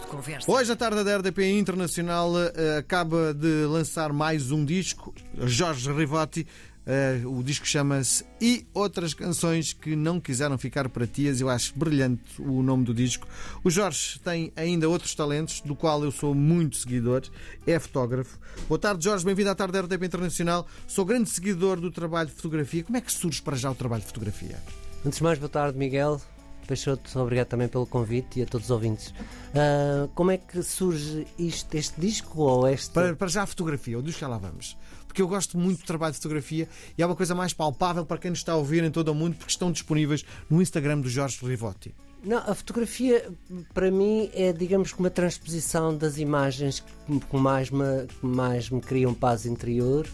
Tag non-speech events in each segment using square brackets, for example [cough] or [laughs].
de conversa. Hoje a tarde da RDP Internacional eh, acaba de lançar mais um disco, Jorge Rivotti. Eh, o disco chama-se E Outras Canções que Não Quiseram Ficar para Tias. Eu acho brilhante o nome do disco. O Jorge tem ainda outros talentos, do qual eu sou muito seguidor. É fotógrafo. Boa tarde, Jorge. Bem-vindo à tarde da RDP Internacional. Sou grande seguidor do trabalho de fotografia. Como é que surge para já o trabalho de fotografia? Antes de mais, boa tarde, Miguel. Peixoto, obrigado também pelo convite e a todos os ouvintes. Uh, como é que surge isto, este disco ou este. Para, para já a fotografia, o disco já lá vamos. Porque eu gosto muito do trabalho de fotografia e é uma coisa mais palpável para quem nos está a ouvir em todo o mundo, porque estão disponíveis no Instagram do Jorge Rivotti. Não, a fotografia para mim é, digamos uma transposição das imagens que mais me, que mais me criam paz interior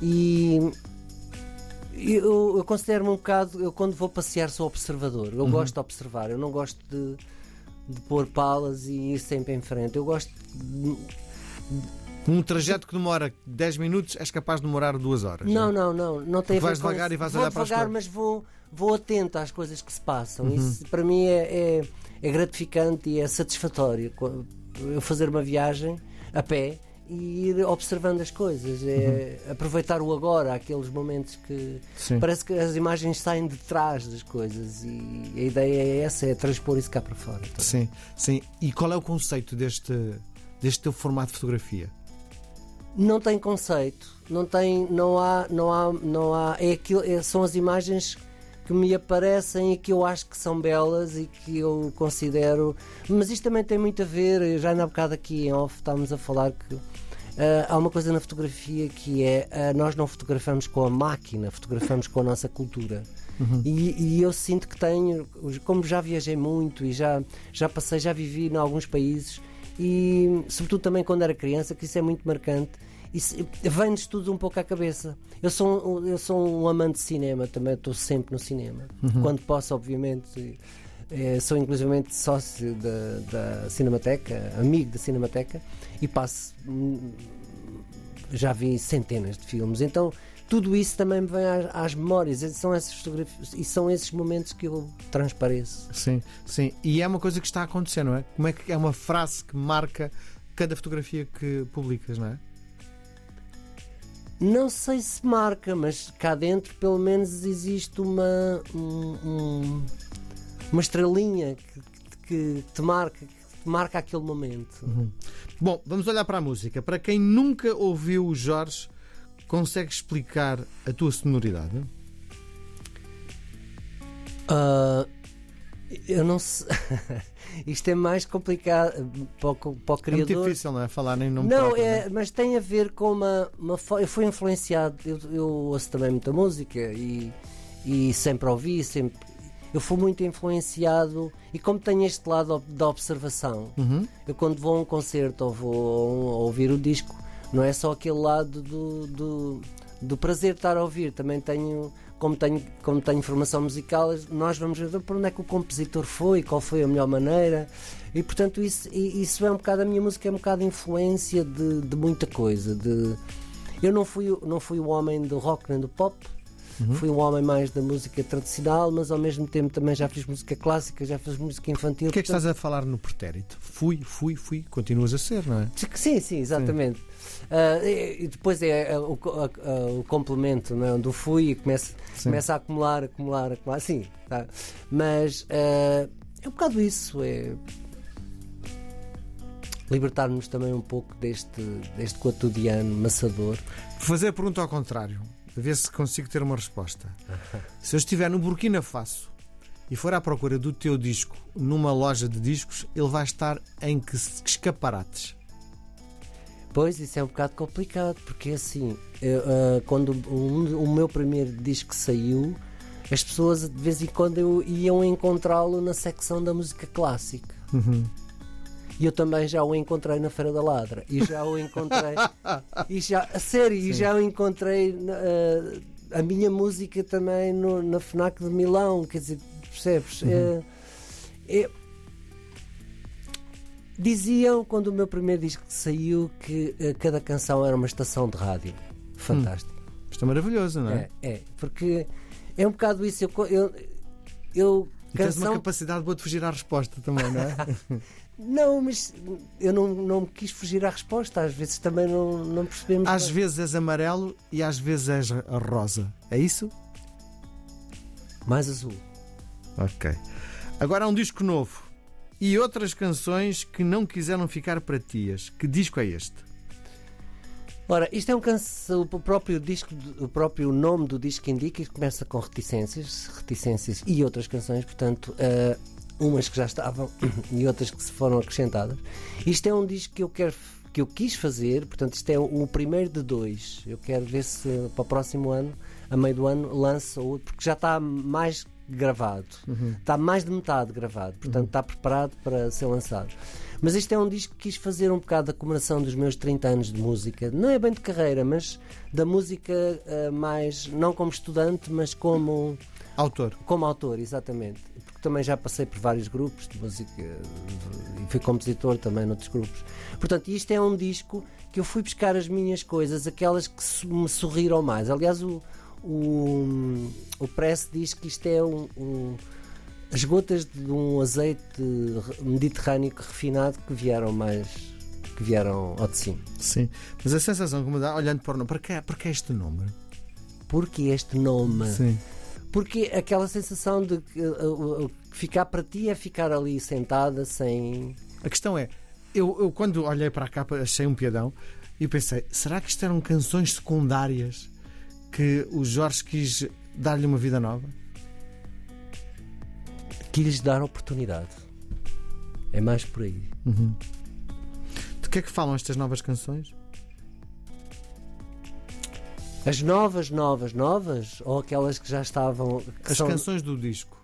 e eu, eu considero-me um bocado, eu quando vou passear sou observador. Eu uhum. gosto de observar, eu não gosto de, de pôr palas e ir sempre em frente. Eu gosto de, um trajeto que demora 10 minutos és capaz de demorar 2 horas. Não, não, não. não tem vais devagar e vais vou olhar devagar, para as mas vou, vou atento às coisas que se passam. Uhum. Isso para mim é, é, é gratificante e é satisfatório. Eu fazer uma viagem a pé e ir observando as coisas, é uhum. aproveitar o agora, aqueles momentos que Sim. parece que as imagens saem de trás das coisas e a ideia é essa, é transpor isso cá para fora. Sim, sim. E qual é o conceito deste, deste teu formato de fotografia? Não tem conceito, não tem, não há, não há, não há, é aquilo, é, são as imagens que me aparecem e que eu acho que são belas e que eu considero. Mas isto também tem muito a ver, já na bocado aqui em off estávamos a falar que uh, há uma coisa na fotografia que é uh, nós não fotografamos com a máquina, fotografamos com a nossa cultura. Uhum. E, e, eu sinto que tenho, como já viajei muito e já, já passei, já vivi em alguns países e sobretudo também quando era criança, que isso é muito marcante isso vem-nos tudo um pouco à cabeça. Eu sou, eu sou um amante de cinema, também estou sempre no cinema. Uhum. Quando posso, obviamente. É, sou inclusivamente sócio da, da Cinemateca, amigo da Cinemateca, e passo. Já vi centenas de filmes. Então, tudo isso também me vem às, às, memórias. São essas fotografias e são esses momentos que eu transpareço. Sim, sim. E é uma coisa que está a acontecer, não é? Como é que é uma frase que marca cada fotografia que publicas, não é? Não sei se marca, mas cá dentro pelo menos existe uma, um, um, uma estrelinha que, que, te marca, que te marca aquele momento. Uhum. Bom, vamos olhar para a música. Para quem nunca ouviu o Jorge, consegue explicar a tua sonoridade? Uh, eu não sei. [laughs] Isto é mais complicado para o, para o criador. É muito difícil, não é? Falar nem nome Não, próprio, é, mas tem a ver com uma. uma eu fui influenciado, eu, eu ouço também muita música e, e sempre ouvi, sempre. Eu fui muito influenciado e como tenho este lado da observação, uhum. eu quando vou a um concerto ou vou a, a ouvir o disco, não é só aquele lado do, do, do prazer de estar a ouvir, também tenho como tenho, como tenho formação musical, nós vamos ver para onde é que o compositor foi, qual foi a melhor maneira. E portanto, isso, isso é um bocado a minha música, é um bocado influência de, de muita coisa. De, eu não fui, não fui o homem do rock nem do pop, Uhum. Fui um homem mais da música tradicional, mas ao mesmo tempo também já fiz música clássica, já fiz música infantil. O que é que portanto... estás a falar no pretérito? Fui, fui, fui, continuas a ser, não é? Sim, sim, exatamente. Sim. Uh, e depois é, é o, o, o, complemento não é? onde eu fui e começa, começa a acumular, acumular, acumular. Sim, tá. mas uh, é um bocado isso. É libertar-nos também um pouco deste, deste cotidiano maçador. Fazer a pergunta ao contrário, a ver se consigo ter uma resposta. se eu estiver no Burkina Faso e for à procura do teu disco numa loja de discos, ele vai estar em que escaparates? Pois, isso é um bocado complicado, porque assim, eu, uh, quando o, o, meu primeiro disco saiu, as pessoas de vez em quando eu, iam encontrá-lo na secção da música clássica. Uhum. E eu também já o encontrei na Feira da Ladra. E já o encontrei. [laughs] e já, a sério, e já o encontrei. Uh, a minha música também no, na FNAC de Milão. Quer dizer, percebes? Uhum. É, é, Diziam, quando o meu primeiro disco saiu, que uh, cada canção era uma estação de rádio. Fantástico. Hum. Isto é maravilhoso, não é? É, é porque é um bocado isso. Eu, eu, eu E tens uma canção. capacidade boa de fugir à resposta também, não é? [laughs] Não, mas eu não, não me quis fugir à resposta. Às vezes também não, não percebemos. às bem. vezes és amarelo e às vezes és rosa. É isso? Mais azul. Ok. Agora há um disco novo e outras canções que não quiseram ficar para tias. Que disco é este? Ora, isto é um canção, o próprio disco, o próprio nome do disco indica que começa com reticências, reticências e outras canções, portanto, eh, umas que já estavam [coughs] e outras que se foram acrescentadas. Isto é um disco que eu quero que eu quis fazer, portanto, isto é o primeiro de dois. Eu quero ver se para o próximo ano, a meio do ano, lança outro, porque já está mais gravado. Está mais de metade gravado, portanto está preparado para ser lançado. Mas isto é um disco que quis fazer um bocado da comemoração dos meus 30 anos de música. Não é bem de carreira, mas da música eh, mais, não como estudante, mas como, Autor. como autor, exatamente. Porque também já passei por vários grupos de música e fui compositor também noutros grupos. Portanto, isto é um disco que eu fui buscar as minhas coisas, aquelas que me sorriram mais. Aliás, o, o, o Press diz que isto é um, um- as gotas de um azeite mediterrâneo refinado que vieram mais que vieram ao de cima. Sim. Mas a sensação que me dá, olhando para o nome, para que, para que este nome? Porque este nome? Sim. Porque aquela sensação de que uh, uh, ficar para ti é ficar ali sentada sem. A questão é, eu, eu quando olhei para a capa achei um piadão e pensei, será que isto eram canções secundárias que o Jorge quis dar-lhe uma vida nova? Quis dar oportunidade. É mais por aí. De que é que falam estas novas canções? As novas, novas, novas, ou aquelas que já estavam. Que As são- canções do disco.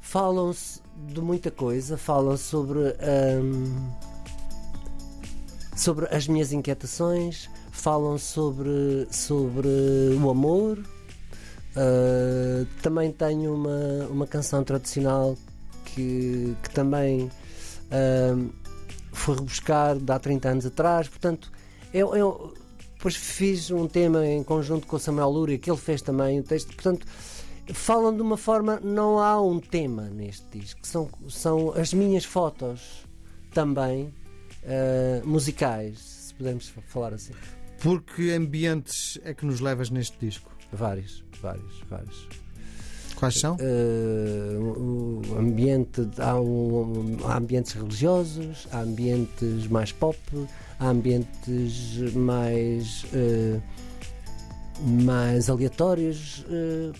falam-se de muita coisa, falam sobre hum, sobre as minhas inquietações, falam sobre sobre o amor. Uh, também tenho uma, uma canção tradicional que, que também hum, fui rebuscar de há 30 anos atrás. Portanto, eu, eu depois fiz um tema em conjunto com o Samuel Lúria, que ele fez também o texto. Portanto, falam de uma forma, não há um tema neste disco, são, são as minhas fotos também eh, musicais, se pudermos fa- falar assim. Por que ambientes é que nos levas neste disco? Vários, vários, vários. Quais são? Eh, o ambiente, há, um- há ambientes religiosos, há ambientes mais pop, há ambientes mais, eh, mais aleatórios. eh,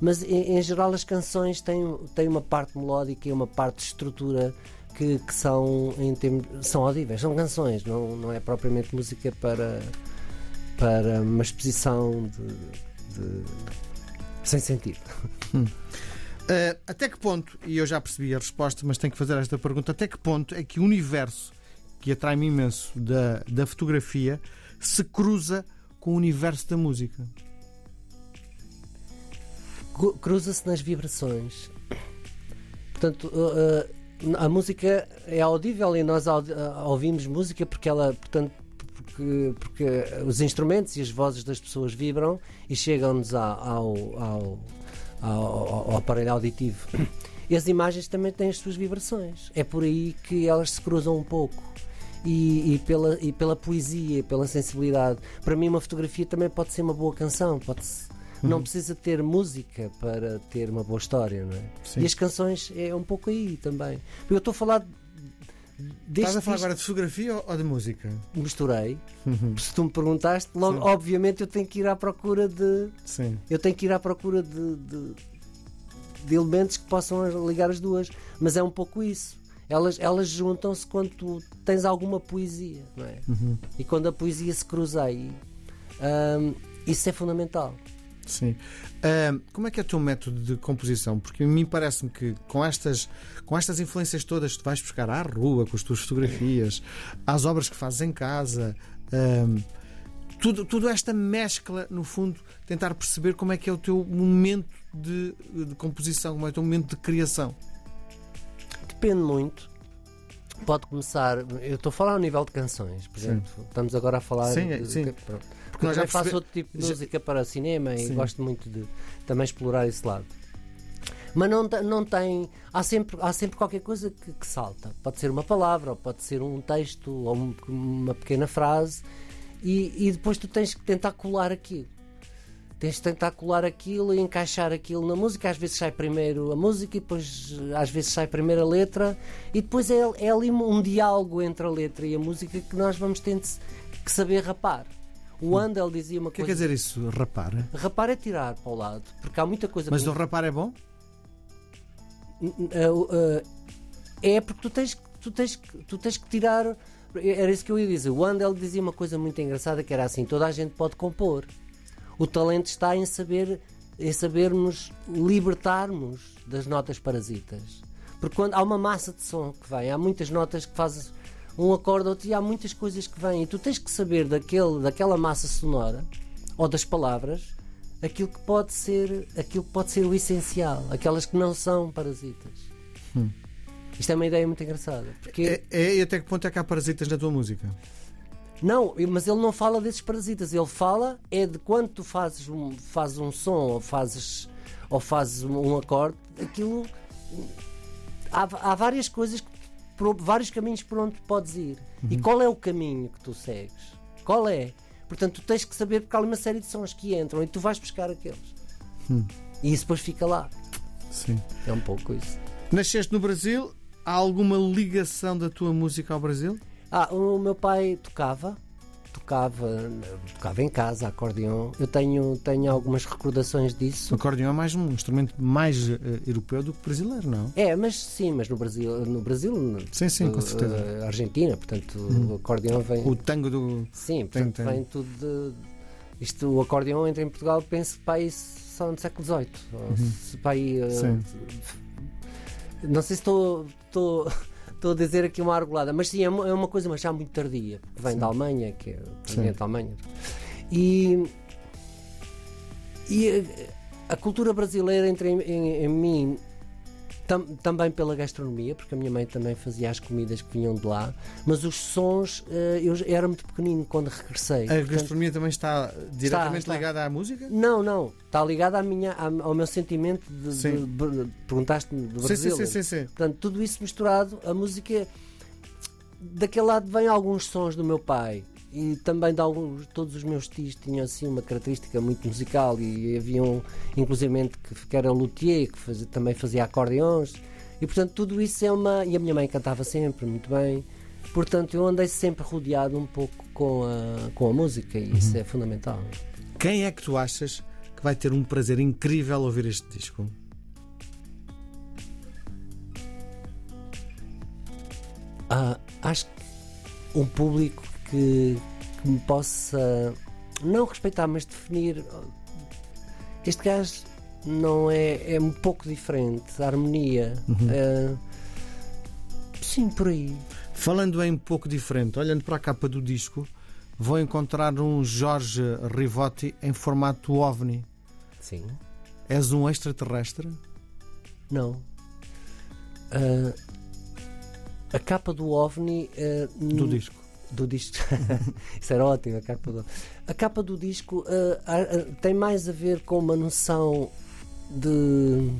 mas em, em geral as canções têm, têm uma parte melódica e uma parte de estrutura que, que são, em termos, são audíveis, são canções, não, não é propriamente música para, para uma exposição de- de sem sentido. Uh, até que ponto, e eu já percebi a resposta, mas tenho que fazer esta pergunta: até que ponto é que o universo que atrai-me imenso da, da fotografia se cruza com o universo da música? Cru- cruza-se nas vibrações. Portanto, uh, a música é audível e nós audi- uh, ouvimos música porque ela, portanto, porque, porque os instrumentos e as vozes das pessoas vibram e chegam-nos ao, ao, ao- ao aparelho auditivo. E as imagens também têm as suas vibrações. É por aí que elas se cruzam um pouco. E, e pela, e pela poesia, pela sensibilidade. Para mim, uma fotografia também pode ser uma boa canção. Pode não precisa ter música para ter uma boa história, não é? Sim. E as canções é um pouco aí também. Eu estou a falar deste Estás a falar agora de fotografia ou- de música? misturei. Se tu me perguntaste, logo, Sim. obviamente, eu tenho que ir à procura de. Sim. Eu tenho que ir à procura de, de, de elementos que possam ligar as duas. Mas é um pouco isso. Elas, elas juntam-se quando tu tens alguma poesia, não é? E quando a poesia se cruza aí, isso é fundamental. Sim. Ahm, como é que é o teu método de composição? Porque a mim parece-me que com estas, com estas influências todas que tu vais buscar à rua, com as tuas fotografias, às obras que fazes em casa, ahm, tudo, tudo esta mescla, no fundo, tentar perceber como é que é o teu momento de, de composição, como é o teu momento de criação. Depende muito. Pode começar. Eu estou a falar ao nível de canções, por Sim. exemplo. Estamos agora a falar. Sim, de, sim. de-. Porque Eu nós já faço percebe- outro tipo de já- música para cinema e Sim. gosto muito de também explorar esse lado. Mas não, não tem. Há sempre, há sempre qualquer coisa que, que salta. Pode ser uma palavra, ou pode ser um texto, ou um- uma pequena frase, e, e depois tu tens que tentar colar aquilo. Tens de tentar colar aquilo e encaixar aquilo na música. Às vezes sai primeiro a música e depois às vezes sai primeiro a letra e depois é, é ali um diálogo entre a letra e a música que nós vamos ter que saber rapar. O Andel dizia uma O que é que coisa. quer dizer isso? Rapar? Rapar é tirar para o lado, porque há muita coisa Mas o rapar é bom? Uh, uh, é porque tu tens, que- tu, tens, tu tens que tirar. Era isso que eu ia dizer. O Andel dizia uma coisa muito engraçada que era assim: toda a gente pode compor. O talento está em saber em sabermos libertarmos das notas parasitas. Porque quando há uma massa de som que vem, há muitas notas que fazes um acorde outro e há muitas coisas que vêm. E tu tens que saber daquele, daquela massa sonora ou das palavras aquilo que pode ser aquilo que pode ser o essencial, aquelas que não são parasitas. Isto é uma ideia muito engraçada. Porque É, é, e até que ponto é que há parasitas na tua música? não, mas ele não fala desses parasitas, ele fala é de quando tu fazes um, fazes um som ou fazes ou fazes um, um acorde, aquilo há, há várias coisas que por vários caminhos por onde podes ir. E qual é o caminho que tu segues? Qual é? Portanto, tu tens que saber porque há uma série de sons que entram e tu vais buscar aqueles. E isso depois fica lá. Sim. É um pouco isso. Nasceste no Brasil? Há alguma ligação da tua música ao Brasil? Ah, o meu pai tocava, tocava, tocava em casa, acordeão. Eu tenho, tenho algumas recordações O disso. acordeão é mais um instrumento mais eh, europeu do que brasileiro, não? É, mas sim, mas no Brasil, no Brasil, no- Sim, sim, com eh, certeza. eh, Argentina, portanto, o acordeão vem. O tango do. Sim, Tem- portanto, tem. vem tudo de. Isto, o acordeão entra em Portugal, penso para aí só no século XVIII. ou se para aí, eh, Sim. não sei se estou, estou, a dizer aqui uma argolada, mas sim, é uma, é uma coisa mas já muito tardia, porque vem Sim. da Alemanha, que é Sim. proveniente da Alemanha. E, e a, a cultura brasileira entra em, em- em mim tam- também pela gastronomia, porque a minha mãe também fazia as comidas que vinham de lá, mas os sons, eh, eu era muito pequenino quando regressei. A Portanto, gastronomia também está diretamente está. ligada à música? não, não. Está ligado à minha, ao meu sentimento de, de- de- perguntaste-me do Brasil. sim, sim, sim, sim. Portanto, tudo isso misturado, a música daquele lado vem alguns sons do meu pai e também de alguns, todos os meus tios tinham assim uma característica muito musical e havia um, inclusive que, que era luthier, que fazia- também fazia acordeões e portanto tudo isso é uma. E a minha mãe cantava sempre muito bem, portanto eu andei sempre rodeado um pouco com a, com a música e isso é fundamental. Quem é que tu achas que vai ter um prazer incrível ouvir este disco? Ah, acho que um público que, que me possa não respeitar, mas definir oh, este gajo não é, é um pouco diferente, a harmonia. ah, sim, por aí. Falando em um pouco diferente, olhando para a capa do disco, vou encontrar um Jorge Rivotti em formato OVNI. Sim. És um extraterrestre? Não. Ah, a capa do OVNI ah, Do disco. Do disco. [laughs] Isso era ótimo, a capa do, a capa do disco ah, ah, tem mais a ver com uma noção de.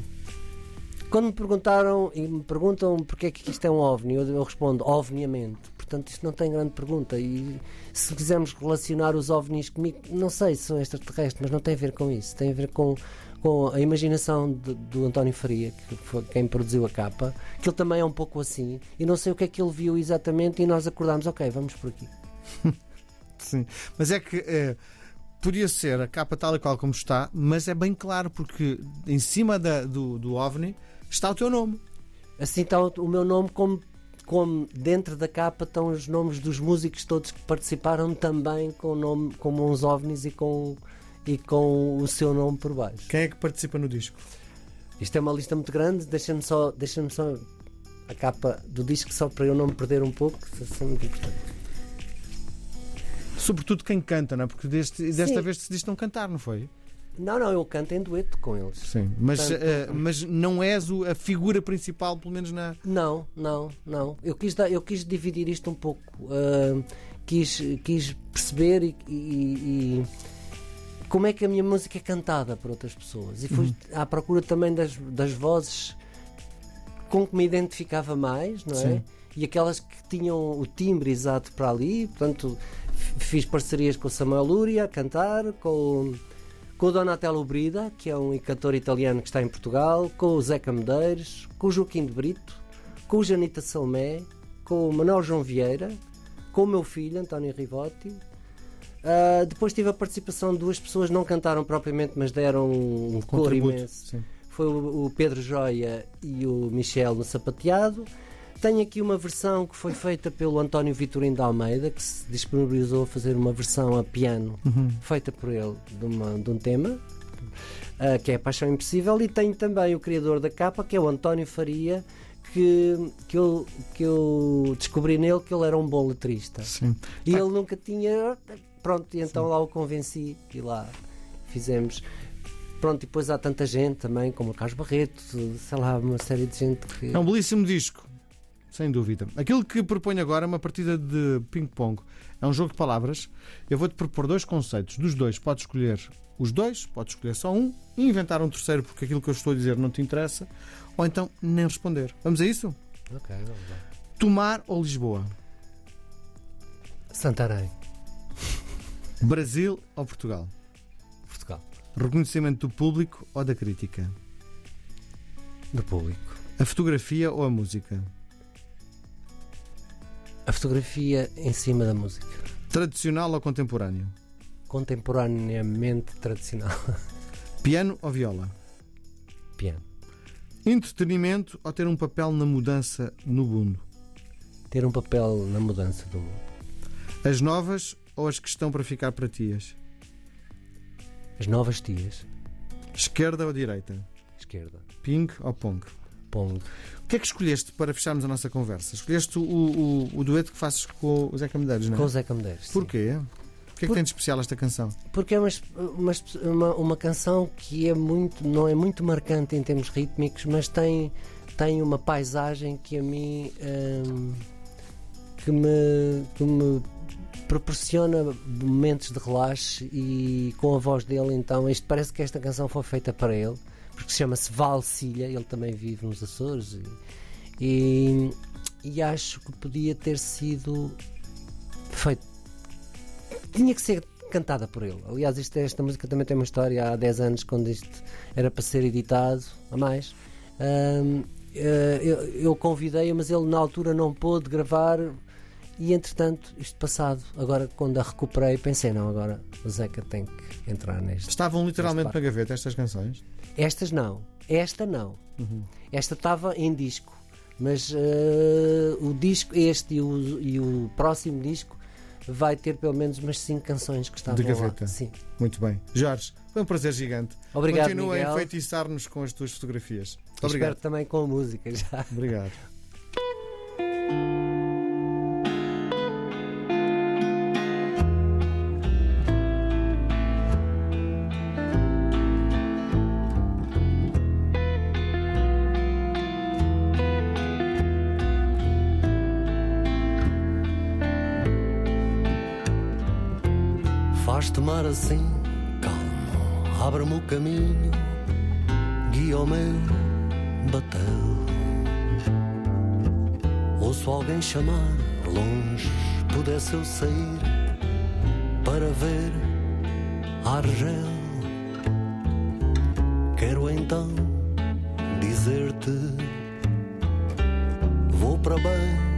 Quando me perguntaram e me perguntam porque é que isto é um OVNI, eu, eu respondo ovniamente. Portanto, isto não tem grande pergunta. E se quisermos relacionar os OVNIs comigo, não sei se são extraterrestres, mas não tem a ver com isso. Tem a ver com, com a imaginação de- do António Faria, que foi quem produziu a capa, que ele também é um pouco assim. E não sei o que é que ele viu exatamente, e nós acordámos, ok, vamos por aqui. [laughs] Sim. Mas é que eh, podia ser a capa tal e qual como está, mas é bem claro, porque em cima da- do, do OVNI está o teu nome. Assim está o, o meu nome, como, como dentro da capa estão os nomes dos músicos todos que participaram também com nome, como uns ovnis e com, e com o seu nome por baixo. Quem é que participa no disco? Isto é uma lista muito grande, deixa-me só, deixa só a capa do disco só para eu não me perder um pouco, isso é muito importante. Sobretudo quem canta, não é? Porque deste, desta Sim. vez decidiste não cantar, não foi? Não, não, eu canto em dueto com eles. Sim. Mas, Portanto- eh, mas não és o- a figura principal, pelo menos na. Não, não, não. Eu quis, dar- eu quis dividir isto um pouco. ah, quis, quis perceber e, e- e como é que a minha música é cantada por outras pessoas. E fui à procura também das, das vozes com que me identificava mais, não é? Sim. E aquelas que tinham o timbre exato para ali. Portanto, fiz parcerias com o Samuel Luria a cantar, com, com o Donatello Brida, que é um cantor italiano que está em Portugal, com o Zeca Medeiros, com o Joaquim de Brito, com o Janita Salmé, com o Manuel João Vieira, com o meu filho, António Rivotti. Ah, depois tive a participação de duas pessoas, não cantaram propriamente, mas deram um cor imenso Sim. foi o, o Pedro Joia e o Michel no sapateado. Tenho aqui uma versão que foi feita pelo António Vitorino de Almeida, que se disponibilizou a fazer uma versão a piano feita por ele de, uma- de um tema, ah, que é Paixão Impossível. E tenho também o criador da capa, que é o António Faria, que, que, eu, que eu descobri nele que ele era um bom letrista. Sim. E ele nunca tinha. Pronto, e então lá o convenci e lá fizemos. Pronto, e depois há tanta gente também, como o Carlos Barreto, sei lá, uma série de gente que. É um belíssimo disco, sem dúvida. Aquilo que proponho agora é uma partida de ping-pong. É um jogo de palavras. Eu vou-te propor dois conceitos. Dos dois, podes escolher os dois, podes escolher só um e inventar um terceiro porque aquilo que eu estou a dizer não te interessa, ou então nem responder. Vamos a isso? Ok, vamos lá. Tomar ou Lisboa? Santarém, Brasil ou Portugal? Portugal, Reconhecimento do público ou da crítica? do público. A fotografia ou a música? A fotografia em cima da música. Tradicional ou contemporâneo? Contemporaneamente tradicional. [laughs] Piano ou viola? Piano. Entretenimento ou ter um papel na mudança no mundo? Ter um papel na mudança do mundo. As novas ou as que estão para ficar para tias? As novas tias. Esquerda ou direita? Esquerda. Ping ou pong? Pongo. O que é que escolheste para fecharmos a nossa conversa? Escolheste o, o, o dueto que fazes com o Zeca Medeiros, não Com o é? Zé Camedeiros. sim. Porquê? O que é que Por- tem de especial esta canção? Porque é uma, uma, uma, uma canção que é muito, não é muito marcante em termos rítmicos, mas tem, tem uma paisagem que a mim hum, que, me, que me proporciona momentos de relaxe e com a voz dele então isto parece que esta canção foi feita para ele porque chama-se Valcilha, ele também vive nos Açores e, e, e acho que podia ter sido feito tinha que ser cantada por ele. Aliás, isto, esta música também tem uma história há 10 anos, quando isto era para ser editado, a mais. Ahm, eh, eu, eu convidei-o, mas ele na altura não pôde gravar. E entretanto, isto passado, agora quando a recuperei, pensei: não, agora o Zeca tem que entrar neste. Estavam literalmente Este na gaveta estas canções? Estas não, esta não. Uhum. Esta estava em disco, mas eh, o disco, este e o, e o próximo disco, vai ter pelo menos umas 5 canções que estavam gaveta. lá. Sim. Muito bem. Jorge, foi um prazer gigante. Obrigado, Continua Miguel. a enfeitiçar-nos com as tuas fotografias. Muito Espero obrigado. também com a música já. Obrigado. Assim, calmo, abre-me o caminho, guia o meu batel. Ouço alguém chamar, longe pudesse eu sair para ver Argel. Quero então dizer-te: vou para bem